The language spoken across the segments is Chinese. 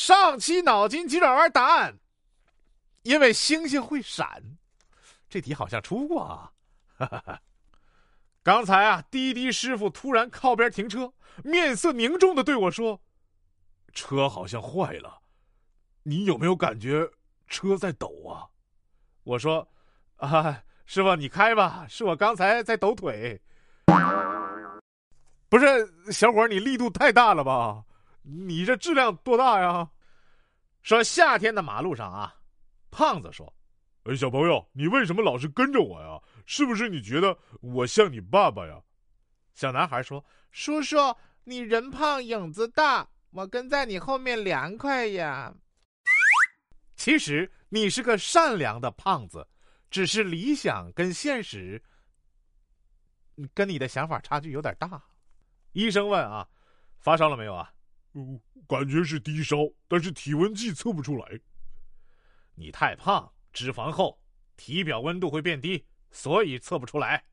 上期脑筋急转弯答案，因为星星会闪，这题好像出过啊。哈哈哈刚才啊，滴滴师傅突然靠边停车，面色凝重的对我说：“车好像坏了，你有没有感觉车在抖啊？”我说：“啊，师傅你开吧，是我刚才在抖腿。”不是小伙，你力度太大了吧？你这质量多大呀？说夏天的马路上啊，胖子说：“哎，小朋友，你为什么老是跟着我呀？是不是你觉得我像你爸爸呀？”小男孩说：“叔叔，你人胖影子大，我跟在你后面凉快呀。”其实你是个善良的胖子，只是理想跟现实，跟你的想法差距有点大。医生问啊，发烧了没有啊？嗯，感觉是低烧，但是体温计测不出来。你太胖，脂肪厚，体表温度会变低，所以测不出来。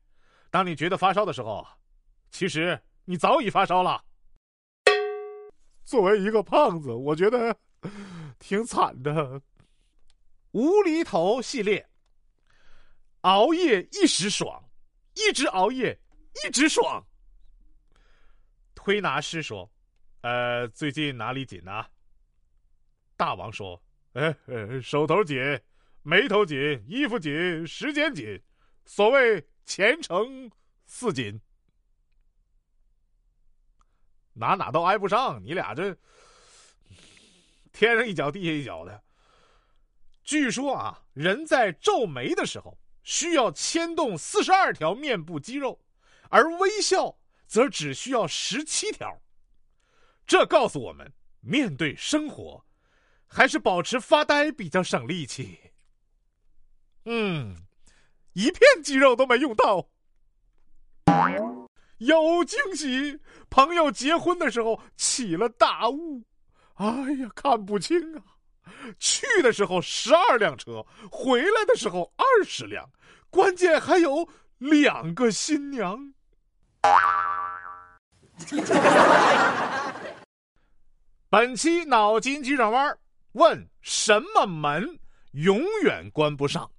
当你觉得发烧的时候，其实你早已发烧了。作为一个胖子，我觉得挺惨的。无厘头系列，熬夜一时爽，一直熬夜一直爽。推拿师说：“呃，最近哪里紧呢？”大王说：“哎，手头紧，眉头紧，衣服紧，时间紧，所谓前程似锦，哪哪都挨不上。你俩这天上一脚地下一脚的。据说啊，人在皱眉的时候需要牵动四十二条面部肌肉，而微笑。”则只需要十七条。这告诉我们，面对生活，还是保持发呆比较省力气。嗯，一片肌肉都没用到。有惊喜！朋友结婚的时候起了大雾，哎呀，看不清啊！去的时候十二辆车，回来的时候二十辆，关键还有两个新娘。本期脑筋急转弯问：什么门永远关不上？